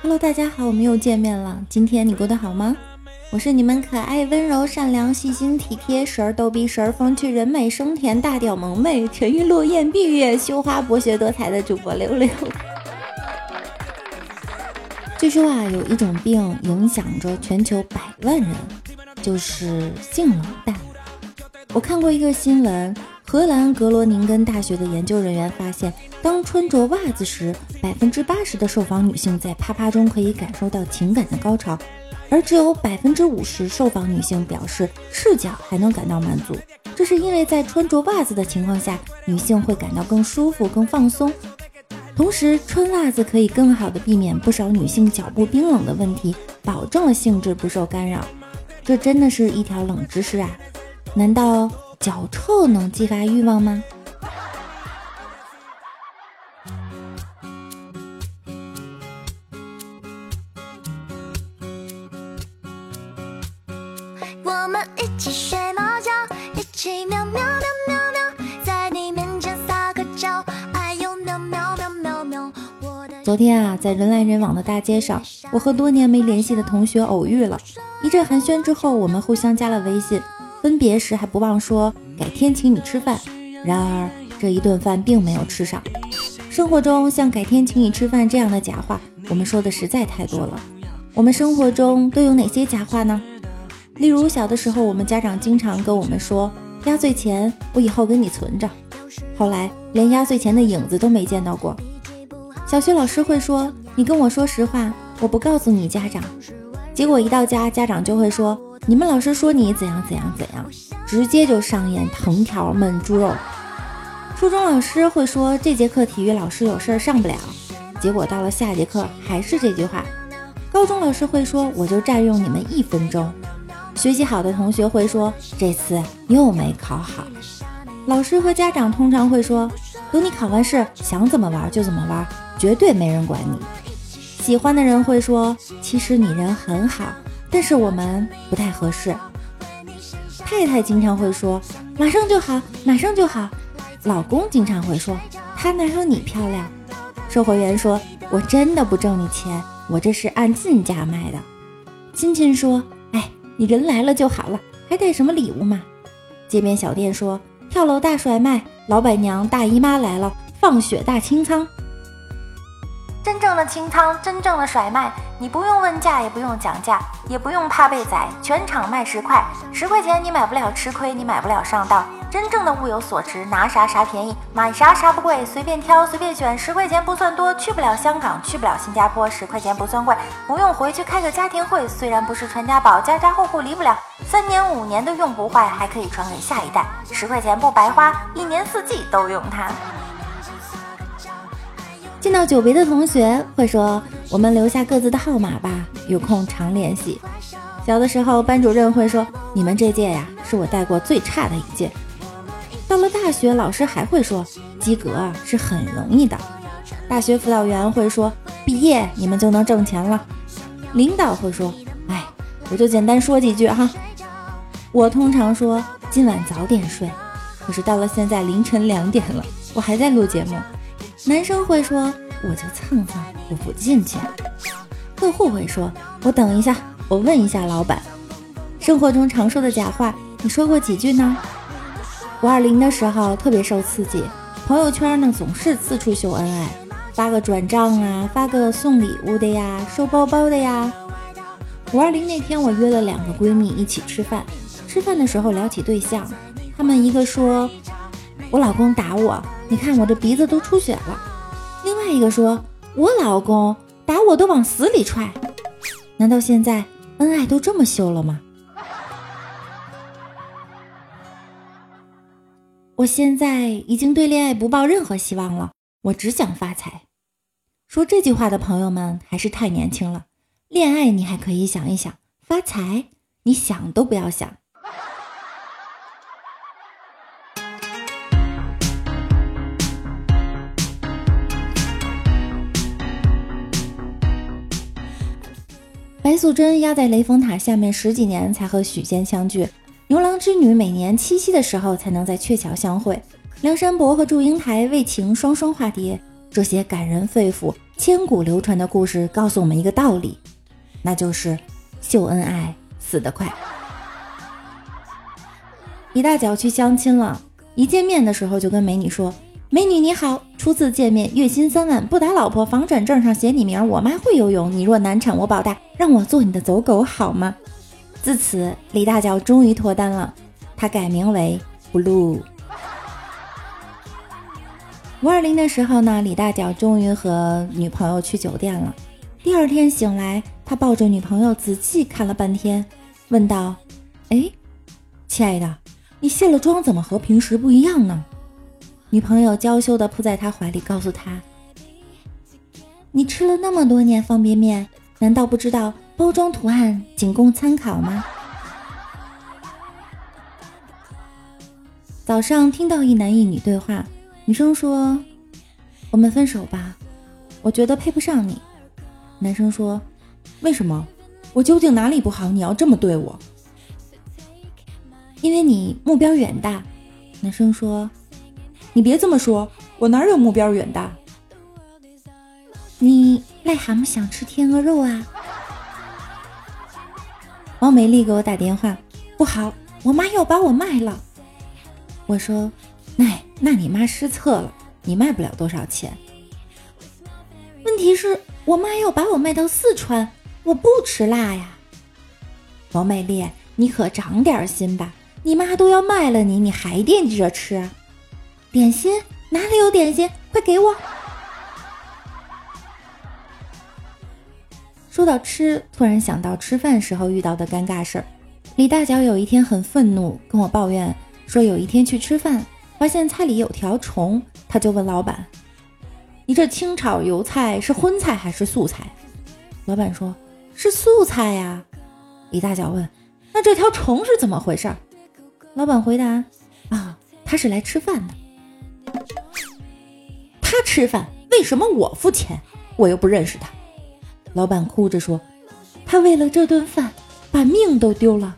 Hello，大家好，我们又见面了。今天你过得好吗？我是你们可爱、温柔、善良、细心、体贴、时而逗逼、时而风趣、人美声甜、大屌萌妹、沉鱼落雁、闭月羞花、博学多才的主播六六。据说啊，有一种病影响着全球百万人，就是性冷淡。我看过一个新闻，荷兰格罗宁根大学的研究人员发现，当穿着袜子时，百分之八十的受访女性在啪啪中可以感受到情感的高潮。而只有百分之五十受访女性表示赤脚还能感到满足，这是因为在穿着袜子的情况下，女性会感到更舒服、更放松。同时，穿袜子可以更好的避免不少女性脚部冰冷的问题，保证了性质不受干扰。这真的是一条冷知识啊！难道脚臭能激发欲望吗？我们一起睡猫觉，一起喵喵天啊，在人来人往的大街上，我和多年没联系的同学偶遇了。一阵寒暄之后，我们互相加了微信。分别时还不忘说改天请你吃饭。然而这一顿饭并没有吃上。生活中像改天请你吃饭这样的假话，我们说的实在太多了。我们生活中都有哪些假话呢？例如小的时候，我们家长经常跟我们说压岁钱我以后给你存着，后来连压岁钱的影子都没见到过。小学老师会说：“你跟我说实话，我不告诉你家长。”结果一到家，家长就会说：“你们老师说你怎样怎样怎样。”直接就上演藤条焖猪肉。初中老师会说：“这节课体育老师有事上不了。”结果到了下节课还是这句话。高中老师会说：“我就占用你们一分钟。”学习好的同学会说：“这次又没考好。”老师和家长通常会说：“等你考完试，想怎么玩就怎么玩。”绝对没人管你。喜欢的人会说：“其实你人很好，但是我们不太合适。”太太经常会说：“马上就好，马上就好。”老公经常会说：“他哪有你漂亮？”售货员说：“我真的不挣你钱，我这是按进价卖的。”亲戚说：“哎，你人来了就好了，还带什么礼物嘛？”街边小店说：“跳楼大甩卖，老板娘大姨妈来了，放血大清仓。”真正的清仓，真正的甩卖，你不用问价，也不用讲价，也不用怕被宰，全场卖十块，十块钱你买不了吃亏，你买不了上当。真正的物有所值，拿啥啥便宜，买啥啥不贵，随便挑随便选，十块钱不算多，去不了香港，去不了新加坡，十块钱不算贵，不用回去开个家庭会，虽然不是传家宝，家家户户离不了，三年五年都用不坏，还可以传给下一代，十块钱不白花，一年四季都用它。见到久别的同学会说：“我们留下各自的号码吧，有空常联系。”小的时候，班主任会说：“你们这届呀，是我带过最差的一届。”到了大学，老师还会说：“及格，是很容易的。”大学辅导员会说：“毕业你们就能挣钱了。”领导会说：“哎，我就简单说几句哈。”我通常说：“今晚早点睡。”可是到了现在凌晨两点了，我还在录节目。男生会说：“我就蹭蹭，我不进去。”客户会说：“我等一下，我问一下老板。”生活中常说的假话，你说过几句呢？五二零的时候特别受刺激，朋友圈呢总是四处秀恩爱，发个转账啊，发个送礼物的呀，收包包的呀。五二零那天，我约了两个闺蜜一起吃饭，吃饭的时候聊起对象，她们一个说：“我老公打我。”你看我这鼻子都出血了。另外一个说：“我老公打我都往死里踹。”难道现在恩爱都这么秀了吗？我现在已经对恋爱不抱任何希望了，我只想发财。说这句话的朋友们还是太年轻了。恋爱你还可以想一想，发财你想都不要想。素贞压在雷峰塔下面十几年才和许仙相聚，牛郎织女每年七夕的时候才能在鹊桥相会，梁山伯和祝英台为情双双化蝶。这些感人肺腑、千古流传的故事告诉我们一个道理，那就是秀恩爱死得快。一大脚去相亲了，一见面的时候就跟美女说：“美女你好，初次见面，月薪三万，不打老婆，房产证上写你名，我妈会游泳，你若难产我保大，让我做你的走狗好吗？”自此，李大脚终于脱单了，他改名为 Blue。五二零的时候呢，李大脚终于和女朋友去酒店了。第二天醒来，他抱着女朋友仔细看了半天，问道：“哎，亲爱的，你卸了妆怎么和平时不一样呢？”女朋友娇羞地扑在他怀里，告诉他：“你吃了那么多年方便面，难道不知道包装图案仅供参考吗？”早上听到一男一女对话。女生说：“我们分手吧，我觉得配不上你。”男生说：“为什么？我究竟哪里不好？你要这么对我？”因为你目标远大。男生说：“你别这么说，我哪有目标远大？你癞蛤蟆想吃天鹅肉啊？”王美丽给我打电话：“不好，我妈要把我卖了。”我说：“那。”那你妈失策了，你卖不了多少钱。问题是我妈要把我卖到四川，我不吃辣呀。王美丽，你可长点心吧，你妈都要卖了你，你还惦记着吃点心？哪里有点心？快给我！说到吃，突然想到吃饭时候遇到的尴尬事儿。李大脚有一天很愤怒，跟我抱怨说，有一天去吃饭。发现菜里有条虫，他就问老板：“你这清炒油菜是荤菜还是素菜？”老板说：“是素菜呀。”李大脚问：“那这条虫是怎么回事？”老板回答：“啊，他是来吃饭的。他吃饭，为什么我付钱？我又不认识他。”老板哭着说：“他为了这顿饭把命都丢了，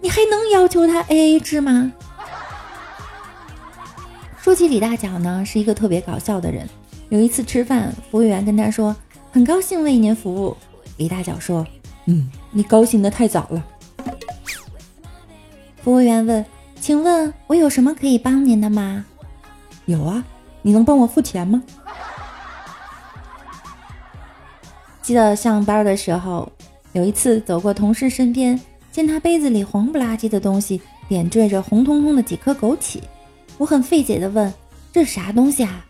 你还能要求他 A A 制吗？”说起李大脚呢，是一个特别搞笑的人。有一次吃饭，服务员跟他说：“很高兴为您服务。”李大脚说：“嗯，你高兴的太早了。”服务员问：“请问我有什么可以帮您的吗？”“有啊，你能帮我付钱吗？”记得上班的时候，有一次走过同事身边，见他杯子里黄不拉几的东西点缀着红彤彤的几颗枸杞。我很费解的问：“这啥东西啊？”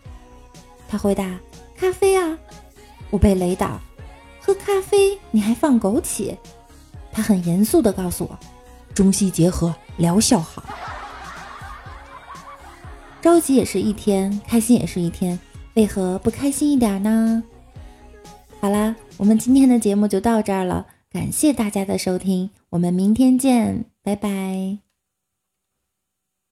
他回答：“咖啡啊。”我被雷倒，喝咖啡你还放枸杞？他很严肃的告诉我：“中西结合，疗效好。”着急也是一天，开心也是一天，为何不开心一点呢？好啦，我们今天的节目就到这儿了，感谢大家的收听，我们明天见，拜拜。